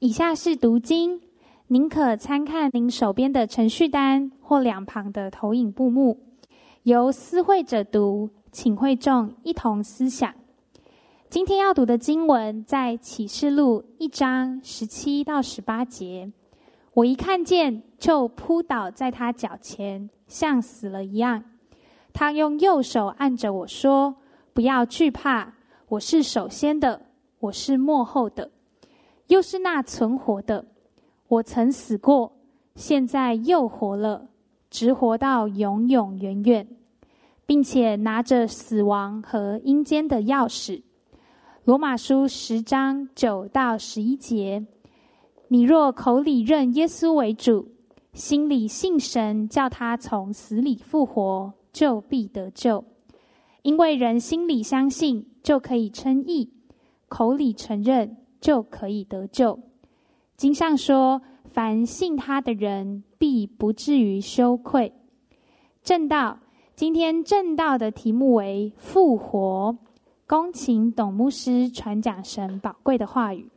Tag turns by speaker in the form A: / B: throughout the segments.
A: 以下是读经，您可参看您手边的程序单或两旁的投影布幕。由思会者读，请会众一同思想。今天要读的经文在启示录一章十七到十八节。我一看见，就扑倒在他脚前，像死了一样。他用右手按着我说：“不要惧怕，我是首先的，我是末后的，又是那存活的。我曾死过，现在又活了，直活到永永远远。”并且拿着死亡和阴间的钥匙，罗马书十章九到十一节：你若口里认耶稣为主，心里信神叫他从死里复活，就必得救。因为人心里相信，就可以称义；口里承认，就可以得救。经上说：凡信他的人，必不至于羞愧。正道。今天正道的题目为复活，恭请董牧师传讲神宝贵的话语。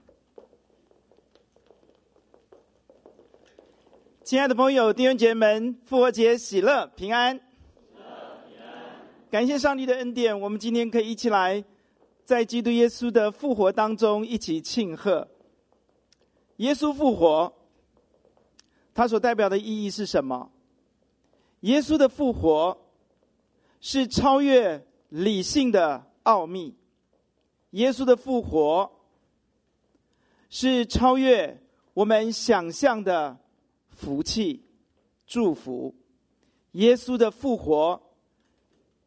B: 亲爱的朋友、弟兄姐妹们，复活节喜乐平安！感谢上帝的恩典，我们今天可以一起来在基督耶稣的复活当中一起庆贺。耶稣复活，他所代表的意义是什么？耶稣的复活。是超越理性的奥秘，耶稣的复活是超越我们想象的福气、祝福。耶稣的复活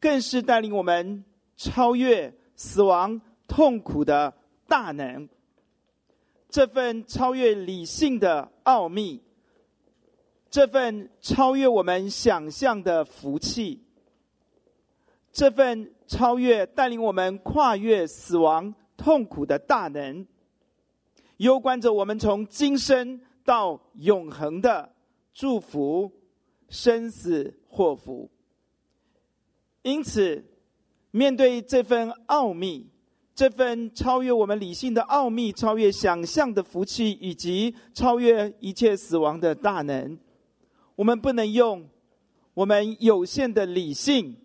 B: 更是带领我们超越死亡、痛苦的大能。这份超越理性的奥秘，这份超越我们想象的福气。这份超越带领我们跨越死亡痛苦的大能，攸关着我们从今生到永恒的祝福、生死祸福。因此，面对这份奥秘，这份超越我们理性的奥秘、超越想象的福气，以及超越一切死亡的大能，我们不能用我们有限的理性。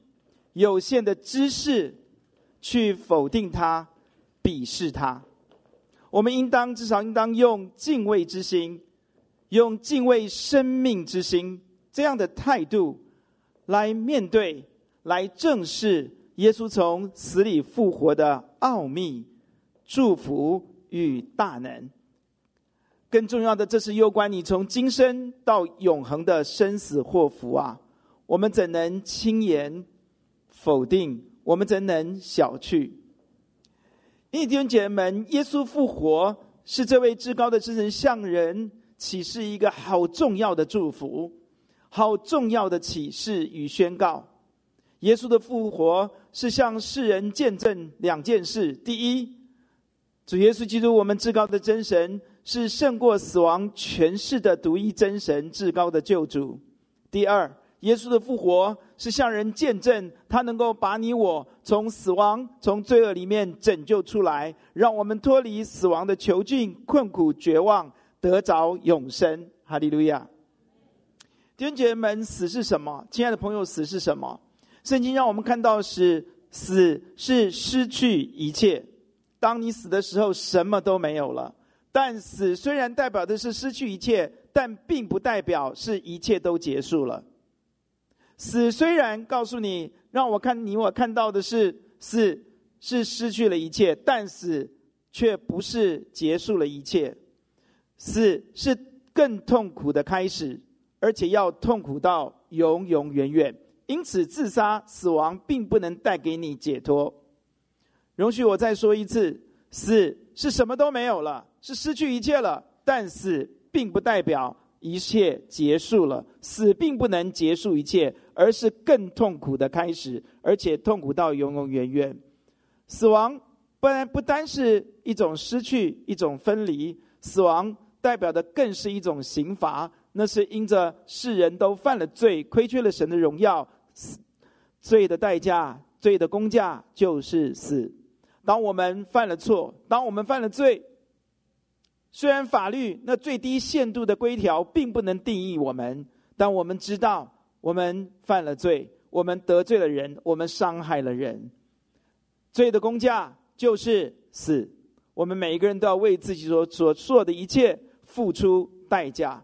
B: 有限的知识去否定它、鄙视它，我们应当至少应当用敬畏之心，用敬畏生命之心这样的态度来面对、来正视耶稣从死里复活的奥秘、祝福与大能。更重要的，这是攸关你从今生到永恒的生死祸福啊！我们怎能轻言？否定，我们怎能小觑？弟兄姐妹们，耶稣复活是这位至高的真神向人启示一个好重要的祝福，好重要的启示与宣告。耶稣的复活是向世人见证两件事：第一，主耶稣基督，我们至高的真神，是胜过死亡权势的独一真神，至高的救主；第二，耶稣的复活是向人见证，他能够把你我从死亡、从罪恶里面拯救出来，让我们脱离死亡的囚禁、困苦、绝望，得着永生。哈利路亚！弟兄姐妹们，死是什么？亲爱的朋友，死是什么？圣经让我们看到是死是失去一切。当你死的时候，什么都没有了。但死虽然代表的是失去一切，但并不代表是一切都结束了。死虽然告诉你，让我看你我看到的是死是失去了一切，但死却不是结束了一切，死是更痛苦的开始，而且要痛苦到永永远远。因此，自杀、死亡并不能带给你解脱。容许我再说一次：死是什么都没有了，是失去一切了，但死并不代表一切结束了。死并不能结束一切。而是更痛苦的开始，而且痛苦到永永远远。死亡不然不单是一种失去，一种分离，死亡代表的更是一种刑罚。那是因着世人都犯了罪，亏缺了神的荣耀，死罪的代价，罪的工价就是死。当我们犯了错，当我们犯了罪，虽然法律那最低限度的规条并不能定义我们，但我们知道我们犯了罪，我们得罪了人，我们伤害了人，罪的工价就是死。我们每一个人都要为自己所所做的一切付出代价。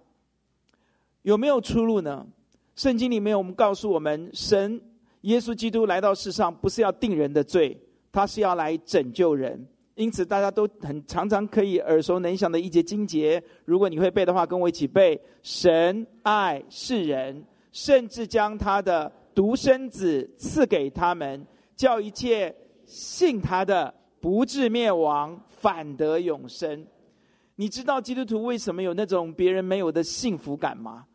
B: 有没有出路呢？圣经里面我们告诉我们，神耶稣基督来到世上不是要定人的罪，他是要来拯救人。因此，大家都很常常可以耳熟能详的一节经节，如果你会背的话，跟我一起背：神爱世人，甚至将他的独生子赐给他们，叫一切信他的不至灭亡。反得永生，你知道基督徒为什么有那种别人没有的幸福感吗？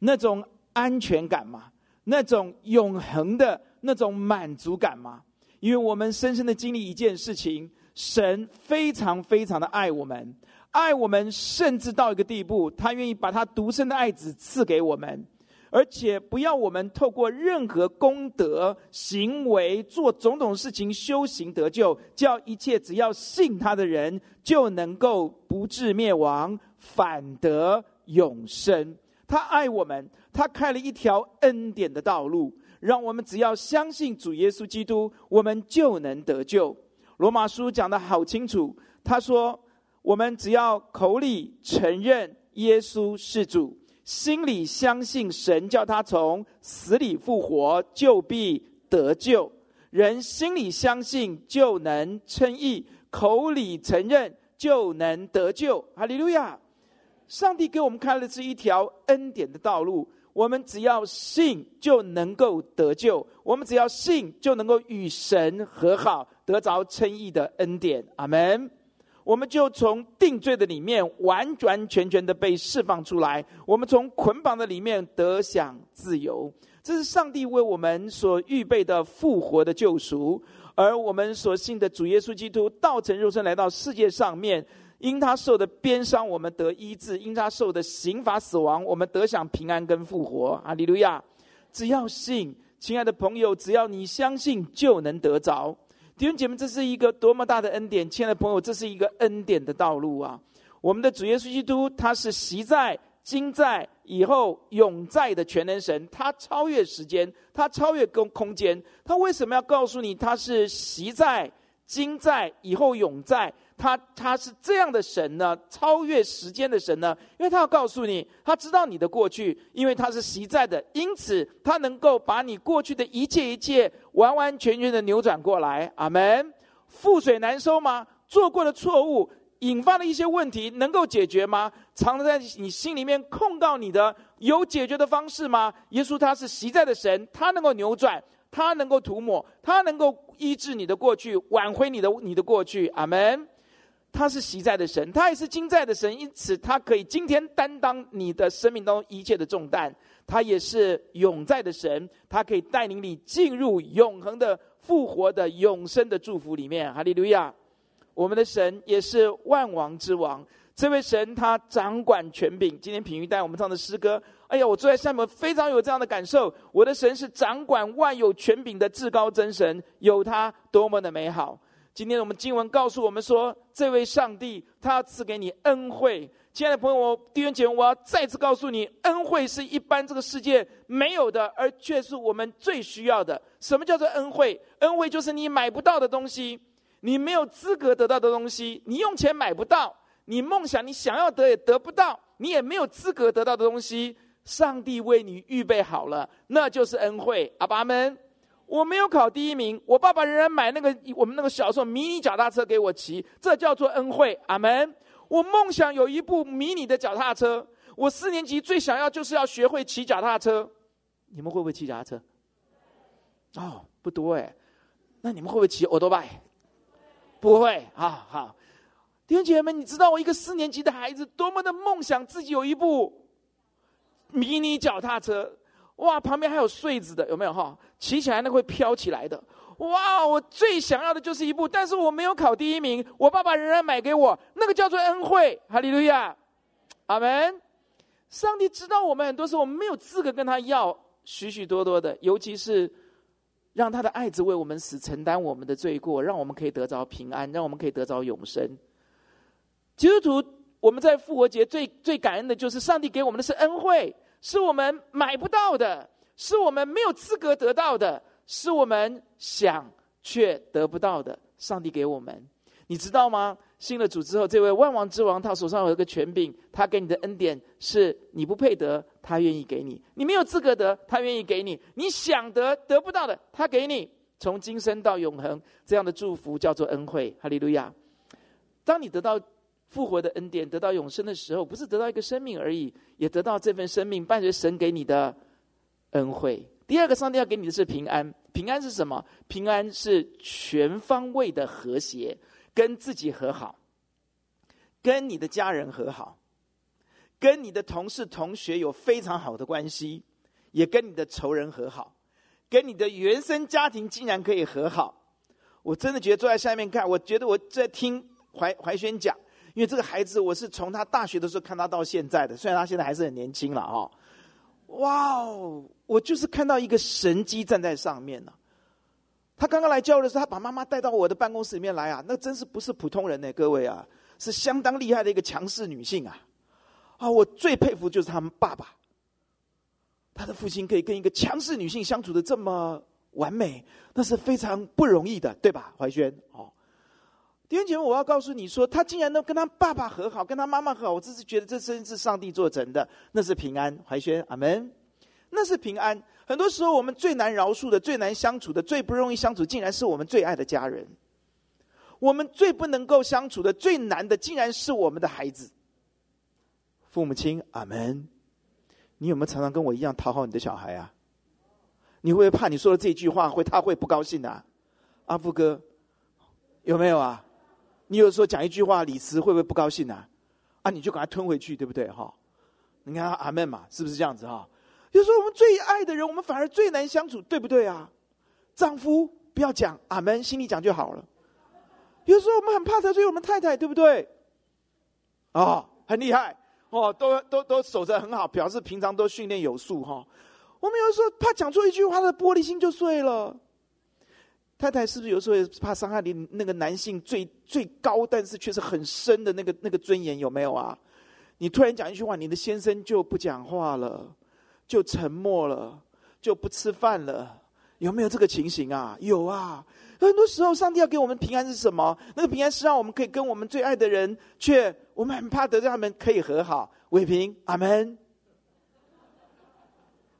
B: 那种安全感吗？那种永恒的那种满足感吗？因为我们深深的经历一件事情：神非常非常的爱我们，爱我们甚至到一个地步，他愿意把他独生的爱子赐给我们。而且不要我们透过任何功德行为做种种事情修行得救，叫一切只要信他的人就能够不至灭亡，反得永生。他爱我们，他开了一条恩典的道路，让我们只要相信主耶稣基督，我们就能得救。罗马书讲得好清楚，他说：我们只要口里承认耶稣是主。心里相信神叫他从死里复活，就必得救。人心里相信就能称义，口里承认就能得救。哈利路亚！上帝给我们开了这一条恩典的道路，我们只要信就能够得救，我们只要信就能够与神和好，得着称义的恩典。阿门。我们就从定罪的里面完完全全的被释放出来，我们从捆绑的里面得享自由。这是上帝为我们所预备的复活的救赎，而我们所信的主耶稣基督道成肉身来到世界上面，因他受的鞭伤，我们得医治；因他受的刑罚死亡，我们得享平安跟复活。哈利路亚！只要信，亲爱的朋友，只要你相信，就能得着。弟兄姐妹，这是一个多么大的恩典！亲爱的朋友，这是一个恩典的道路啊！我们的主耶稣基督，他是昔在、今在、以后永在的全能神，他超越时间，他超越空空间。他为什么要告诉你他是昔在、今在、以后永在？他他是这样的神呢？超越时间的神呢？因为他要告诉你，他知道你的过去，因为他是实在的，因此他能够把你过去的一切一切完完全全的扭转过来。阿门。覆水难收吗？做过的错误引发的一些问题能够解决吗？藏在你心里面控告你的有解决的方式吗？耶稣他是实在的神，他能够扭转，他能够涂抹，他能够医治你的过去，挽回你的你的过去。阿门。他是昔在的神，他也是今在的神，因此他可以今天担当你的生命当中一切的重担。他也是永在的神，他可以带领你进入永恒的复活的永生的祝福里面。哈利路亚！我们的神也是万王之王，这位神他掌管权柄。今天品玉带我们唱的诗歌，哎呀，我坐在下面非常有这样的感受。我的神是掌管万有权柄的至高真神，有他多么的美好。今天我们经文告诉我们说，这位上帝他赐给你恩惠。亲爱的朋友，我弟兄姐妹，我要再次告诉你，恩惠是一般这个世界没有的，而却是我们最需要的。什么叫做恩惠？恩惠就是你买不到的东西，你没有资格得到的东西，你用钱买不到，你梦想你想要得也得不到，你也没有资格得到的东西，上帝为你预备好了，那就是恩惠。阿爸们。我没有考第一名，我爸爸仍然买那个我们那个小时候迷你脚踏车给我骑，这叫做恩惠。阿门。我梦想有一部迷你的脚踏车，我四年级最想要就是要学会骑脚踏车。你们会不会骑脚踏车？哦，不多哎。那你们会不会骑欧多拜？不会。好好，弟兄姐妹们，你知道我一个四年级的孩子多么的梦想自己有一部迷你脚踏车。哇，旁边还有穗子的，有没有哈？骑起来那会飘起来的。哇，我最想要的就是一部，但是我没有考第一名，我爸爸仍然买给我，那个叫做恩惠。哈利路亚，阿门。上帝知道我们很多时候我们没有资格跟他要许许多多的，尤其是让他的爱子为我们死，承担我们的罪过，让我们可以得着平安，让我们可以得着永生。基督徒我们在复活节最最感恩的就是上帝给我们的是恩惠，是我们买不到的，是我们没有资格得到的，是我们想却得不到的。上帝给我们，你知道吗？信了主之后，这位万王之王，他手上有一个权柄，他给你的恩典是你不配得，他愿意给你；你没有资格得，他愿意给你；你想得得不到的，他给你。从今生到永恒，这样的祝福叫做恩惠。哈利路亚！当你得到复活的恩典，得到永生的时候，不是得到一个生命而已，也得到这份生命伴随神给你的恩惠。第二个，上帝要给你的是平安。平安是什么？平安是全方位的和谐，跟自己和好，跟你的家人和好，跟你的同事同学有非常好的关系，也跟你的仇人和好。跟你的原生家庭竟然可以和好，我真的觉得坐在下面看，我觉得我在听怀怀轩讲，因为这个孩子我是从他大学的时候看他到现在的，虽然他现在还是很年轻了哈，哇哦，我就是看到一个神机站在上面呢。他刚刚来教的时候，他把妈妈带到我的办公室里面来啊，那真是不是普通人呢，各位啊，是相当厉害的一个强势女性啊，啊，我最佩服就是他们爸爸。他的父亲可以跟一个强势女性相处的这么完美，那是非常不容易的，对吧？怀轩，哦，弟兄姐妹，我要告诉你说，他竟然能跟他爸爸和好，跟他妈妈和好，我只是觉得这真是上帝做成的，那是平安。怀轩，阿门，那是平安。很多时候，我们最难饶恕的、最难相处的、最不容易相处，竟然是我们最爱的家人；我们最不能够相处的、最难的，竟然是我们的孩子。父母亲，阿门。你有没有常常跟我一样讨好你的小孩啊？你会不会怕你说的这句话会他会不高兴啊？阿富哥，有没有啊？你有时候讲一句话，李慈会不会不高兴啊？啊，你就把它吞回去，对不对？哈，你看阿门嘛，是不是这样子哈？有时候我们最爱的人，我们反而最难相处，对不对啊？丈夫不要讲阿门，心里讲就好了。有时候我们很怕得罪我们太太，对不对？啊，很厉害。哦，都都都守着很好，表示平常都训练有素哈。我们有时候怕讲错一句话，的玻璃心就碎了。太太是不是有时候怕伤害你那个男性最最高，但是却是很深的那个那个尊严？有没有啊？你突然讲一句话，你的先生就不讲话了，就沉默了，就不吃饭了。有没有这个情形啊？有啊。很多时候，上帝要给我们平安是什么？那个平安是让我们可以跟我们最爱的人，却我们很怕得罪他们，可以和好。伟平，阿门。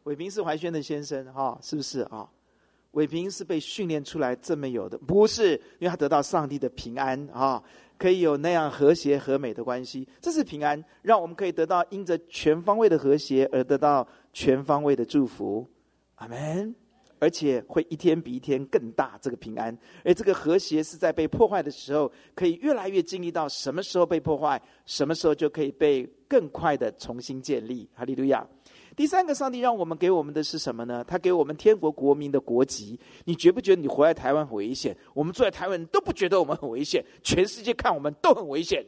B: 伟平是怀轩的先生，哈，是不是啊？伟平是被训练出来这么有的，不是因为他得到上帝的平安啊，可以有那样和谐和美的关系。这是平安，让我们可以得到因着全方位的和谐而得到全方位的祝福。阿门。而且会一天比一天更大，这个平安，而这个和谐是在被破坏的时候，可以越来越经历到什么时候被破坏，什么时候就可以被更快的重新建立。哈利路亚！第三个，上帝让我们给我们的是什么呢？他给我们天国国民的国籍。你觉不觉得你活在台湾很危险？我们住在台湾都不觉得我们很危险，全世界看我们都很危险。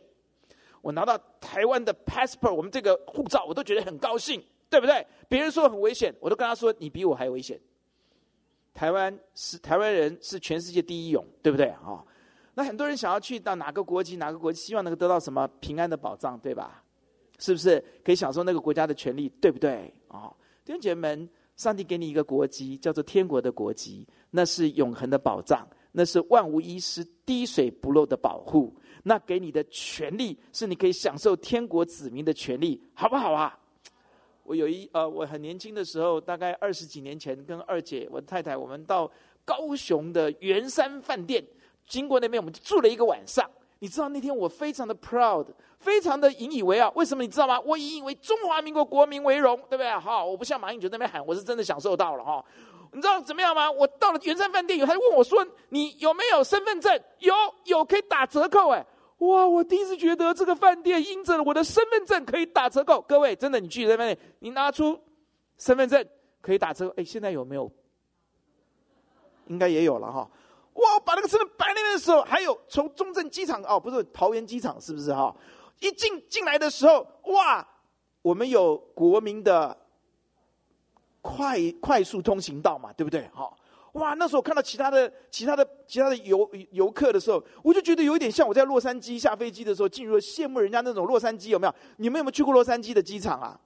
B: 我拿到台湾的 passport，我们这个护照，我都觉得很高兴，对不对？别人说很危险，我都跟他说，你比我还危险。台湾是台湾人是全世界第一勇，对不对啊？那很多人想要去到哪个国籍，哪个国籍，希望能够得到什么平安的保障，对吧？是不是可以享受那个国家的权利，对不对啊？弟兄姐妹们，上帝给你一个国籍，叫做天国的国籍，那是永恒的保障，那是万无一失、滴水不漏的保护。那给你的权利，是你可以享受天国子民的权利，好不好啊？我有一呃，我很年轻的时候，大概二十几年前，跟二姐，我太太，我们到高雄的圆山饭店，经过那边，我们就住了一个晚上。你知道那天我非常的 proud，非常的引以为傲。为什么你知道吗？我引以为中华民国国民为荣，对不对？好，我不像马英九那边喊，我是真的享受到了哈。你知道怎么样吗？我到了圆山饭店以后，他就问我说：“你有没有身份证？”有，有可以打折扣哎。哇！我第一次觉得这个饭店因着我的身份证可以打折扣。各位，真的，你去那边，你拿出身份证可以打折扣。哎，现在有没有？应该也有了哈。哇！把那个身份摆那边的时候，还有从中正机场哦，不是桃园机场，是不是哈？一进进来的时候，哇！我们有国民的快快速通行道嘛，对不对？哈！哇，那时候看到其他的、其他的、其他的游游客的时候，我就觉得有一点像我在洛杉矶下飞机的时候，进入了羡慕人家那种洛杉矶有没有？你们有没有去过洛杉矶的机场啊？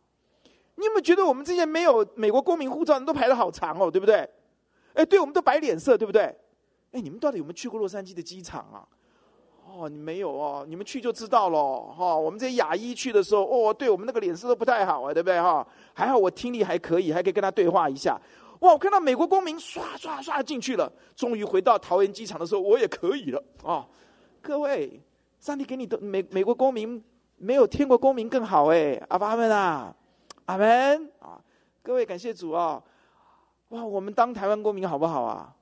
B: 你有没有觉得我们这些没有美国公民护照人都排得好长哦，对不对？哎，对，我们都摆脸色，对不对？哎，你们到底有没有去过洛杉矶的机场啊？哦，你没有哦，你们去就知道了哈、哦。我们这些亚裔去的时候，哦，对我们那个脸色都不太好啊，对不对哈？还好我听力还可以，还可以跟他对话一下。哇！我看到美国公民刷刷刷进去了，终于回到桃园机场的时候，我也可以了啊、各位，上帝给你的美美国公民没有天国公民更好哎！阿爸阿们啊，阿门啊！各位感谢主啊！哇，我们当台湾公民好不好啊？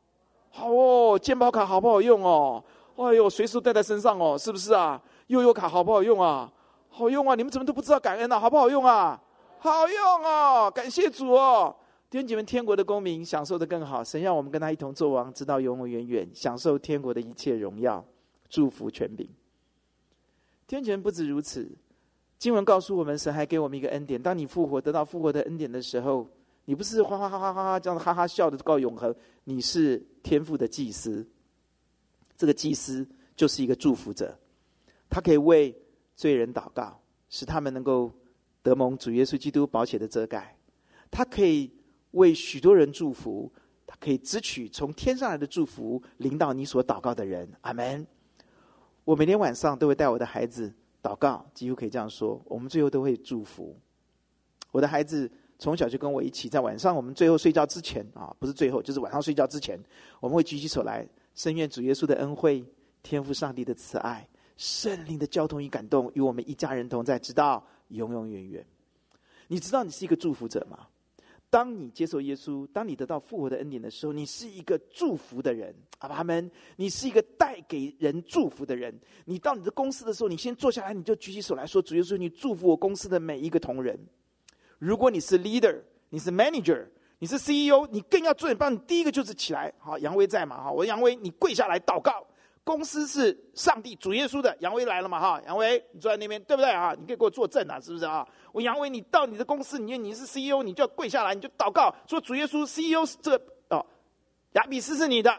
B: 好哦，健保卡好不好用哦？哎呦，随时带在身上哦，是不是啊？悠游卡好不好用啊？好用啊！你们怎么都不知道感恩呢、啊？好不好用啊？好用哦！感谢主哦！弟兄姐妹，天国的公民享受的更好。神让我们跟他一同作王，直到永永远远，享受天国的一切荣耀、祝福、权柄。天权，不止如此，经文告诉我们，神还给我们一个恩典。当你复活，得到复活的恩典的时候，你不是哈哈哈哈哈哈这样子哈哈笑的告永恒，你是天父的祭司。这个祭司就是一个祝福者，他可以为罪人祷告，使他们能够得蒙主耶稣基督宝血的遮盖。他可以。为许多人祝福，他可以支取从天上来的祝福，临到你所祷告的人。阿门。我每天晚上都会带我的孩子祷告，几乎可以这样说，我们最后都会祝福。我的孩子从小就跟我一起，在晚上我们最后睡觉之前啊，不是最后，就是晚上睡觉之前，我们会举起手来，深愿主耶稣的恩惠、天赋上帝的慈爱、圣灵的交通与感动，与我们一家人同在，直到永永远远。你知道你是一个祝福者吗？当你接受耶稣，当你得到复活的恩典的时候，你是一个祝福的人，阿们。你是一个带给人祝福的人。你到你的公司的时候，你先坐下来，你就举起手来说：“主耶稣，你祝福我公司的每一个同仁。”如果你是 leader，你是 manager，你是 CEO，你更要做点。帮你第一个就是起来。好，杨威在嘛？哈，我杨威，你跪下来祷告。公司是上帝主耶稣的，杨威来了嘛？哈，杨威，你坐在那边，对不对啊？你可以给我作证啊，是不是啊？我杨威，你到你的公司，你你是 CEO，你就要跪下来，你就祷告，说主耶稣，CEO 是这哦，亚比斯是你的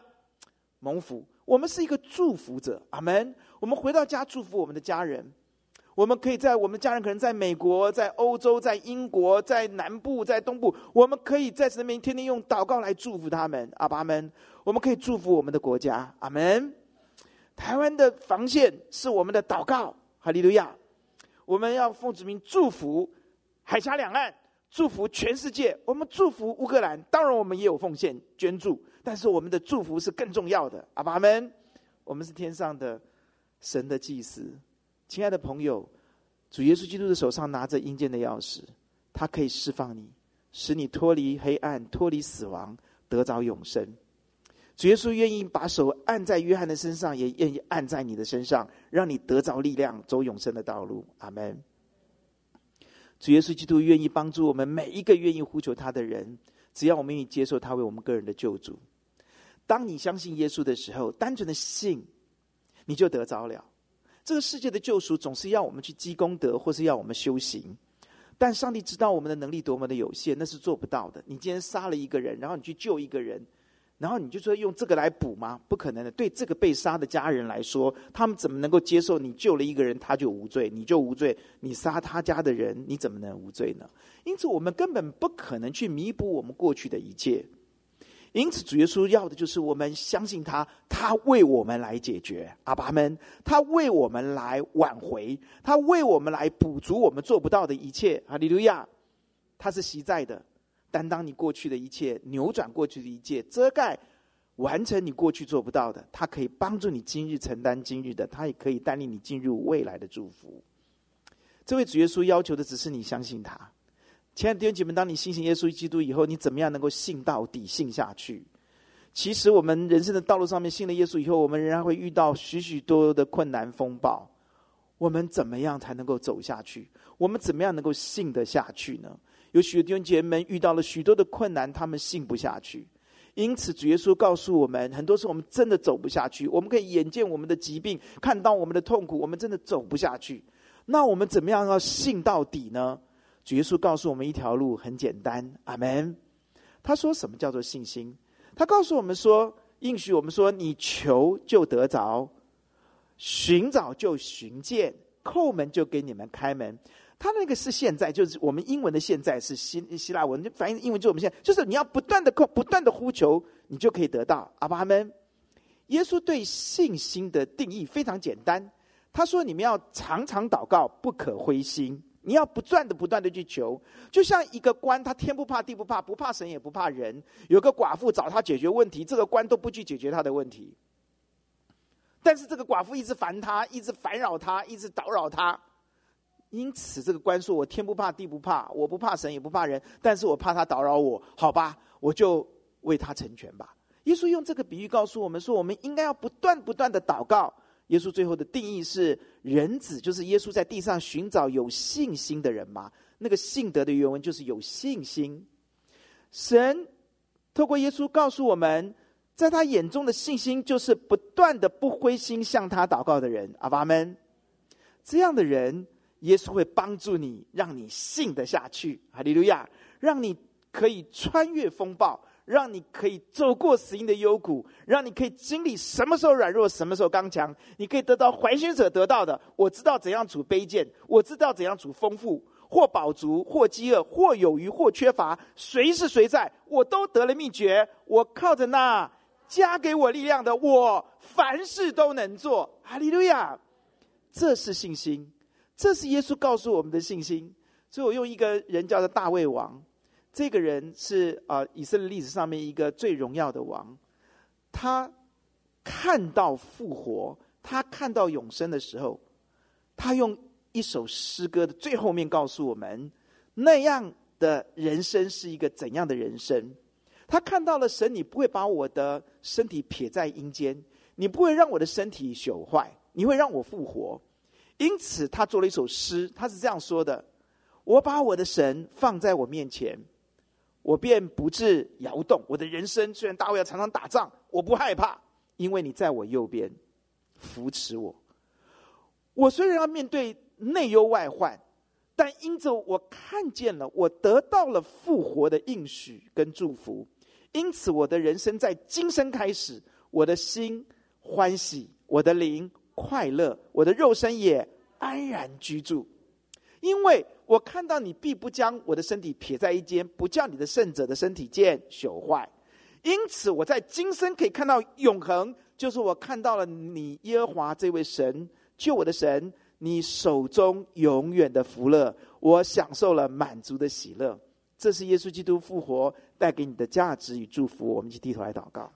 B: 蒙福，我们是一个祝福者，阿门。我们回到家祝福我们的家人，我们可以在我们家人可能在美国、在欧洲、在英国、在南部、在东部，我们可以在这边天天用祷告来祝福他们，阿爸们。我们可以祝福我们的国家，阿门。台湾的防线是我们的祷告，哈利路亚！我们要奉主名祝福海峡两岸，祝福全世界。我们祝福乌克兰，当然我们也有奉献捐助，但是我们的祝福是更重要的。阿爸们，我们是天上的神的祭司，亲爱的朋友，主耶稣基督的手上拿着阴间的钥匙，他可以释放你，使你脱离黑暗，脱离死亡，得着永生。主耶稣愿意把手按在约翰的身上，也愿意按在你的身上，让你得着力量，走永生的道路。阿门。主耶稣基督愿意帮助我们每一个愿意呼求他的人，只要我们愿意接受他为我们个人的救主。当你相信耶稣的时候，单纯的信，你就得着了。这个世界的救赎总是要我们去积功德，或是要我们修行，但上帝知道我们的能力多么的有限，那是做不到的。你今天杀了一个人，然后你去救一个人。然后你就说用这个来补吗？不可能的。对这个被杀的家人来说，他们怎么能够接受你救了一个人他就无罪，你就无罪？你杀他家的人，你怎么能无罪呢？因此，我们根本不可能去弥补我们过去的一切。因此，主耶稣要的就是我们相信他，他为我们来解决。阿爸们，他为我们来挽回，他为我们来补足我们做不到的一切。哈利路亚，他是实在的。担当你过去的一切，扭转过去的一切，遮盖完成你过去做不到的。他可以帮助你今日承担今日的，他也可以带领你进入未来的祝福。这位主耶稣要求的只是你相信他。亲爱的弟兄姐妹，当你信信耶稣基督以后，你怎么样能够信到底、信下去？其实我们人生的道路上面，信了耶稣以后，我们仍然会遇到许许多多的困难风暴。我们怎么样才能够走下去？我们怎么样能够信得下去呢？有许多弟兄姐妹们遇到了许多的困难，他们信不下去。因此，主耶稣告诉我们，很多时候我们真的走不下去。我们可以眼见我们的疾病，看到我们的痛苦，我们真的走不下去。那我们怎么样要信到底呢？主耶稣告诉我们一条路，很简单。阿门。他说：“什么叫做信心？他告诉我们说，应许我们说，你求就得着，寻找就寻见，叩门就给你们开门。他那个是现在，就是我们英文的现在是希希腊文，就反映英文就我们现在，就是你要不断的叩，不断的呼求，你就可以得到。阿爸阿们。耶稣对信心的定义非常简单，他说：“你们要常常祷告，不可灰心。你要不断的、不断的去求，就像一个官，他天不怕地不怕，不怕神也不怕人。有个寡妇找他解决问题，这个官都不去解决他的问题。但是这个寡妇一直烦他，一直烦扰他，一直叨扰他。因此，这个官说：‘我天不怕地不怕，我不怕神也不怕人，但是我怕他打扰我。好吧，我就为他成全吧。’”耶稣用这个比喻告诉我们说，我们应该要不断不断的祷告。耶稣最后的定义是：人子就是耶稣在地上寻找有信心的人嘛。那个信德的原文就是有信心。神透过耶稣告诉我们，在他眼中的信心就是不断的不灰心向他祷告的人。阿爸们，这样的人，耶稣会帮助你，让你信得下去。哈利路亚，让你可以穿越风暴。让你可以走过死荫的幽谷，让你可以经历什么时候软弱，什么时候刚强。你可以得到怀心者得到的。我知道怎样处卑贱，我知道怎样处丰富，或饱足，或饥饿，或有余，或缺乏。谁是谁在，我都得了秘诀。我靠着那加给我力量的，我凡事都能做。哈利路亚！这是信心，这是耶稣告诉我们的信心。所以我用一个人叫做大卫王。这个人是啊、呃，以色列历史上面一个最荣耀的王。他看到复活，他看到永生的时候，他用一首诗歌的最后面告诉我们，那样的人生是一个怎样的人生。他看到了神，你不会把我的身体撇在阴间，你不会让我的身体朽坏，你会让我复活。因此，他做了一首诗，他是这样说的：“我把我的神放在我面前。”我便不致摇动。我的人生虽然大卫要常常打仗，我不害怕，因为你在我右边扶持我。我虽然要面对内忧外患，但因着我看见了，我得到了复活的应许跟祝福，因此我的人生在今生开始，我的心欢喜，我的灵快乐，我的肉身也安然居住，因为。我看到你必不将我的身体撇在一间，不叫你的圣者的身体见朽坏。因此，我在今生可以看到永恒，就是我看到了你耶和华这位神，救我的神，你手中永远的福乐，我享受了满足的喜乐。这是耶稣基督复活带给你的价值与祝福。我们一起低头来祷告。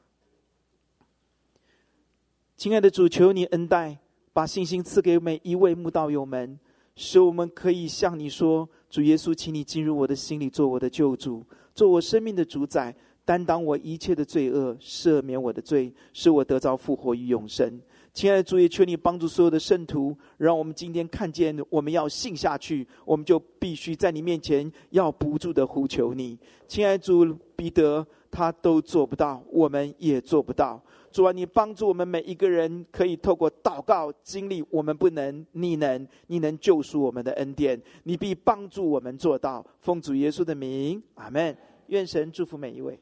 B: 亲爱的主，求你恩待，把信心赐给每一位慕道友们。使我们可以向你说：“主耶稣，请你进入我的心里，做我的救主，做我生命的主宰，担当我一切的罪恶，赦免我的罪，使我得着复活与永生。”亲爱的主，也求你帮助所有的圣徒，让我们今天看见，我们要信下去，我们就必须在你面前要不住的呼求你。亲爱的主，彼得他都做不到，我们也做不到。主啊，你帮助我们每一个人，可以透过祷告经历我们不能，你能，你能救赎我们的恩典，你必帮助我们做到。奉主耶稣的名，阿门。愿神祝福每一位。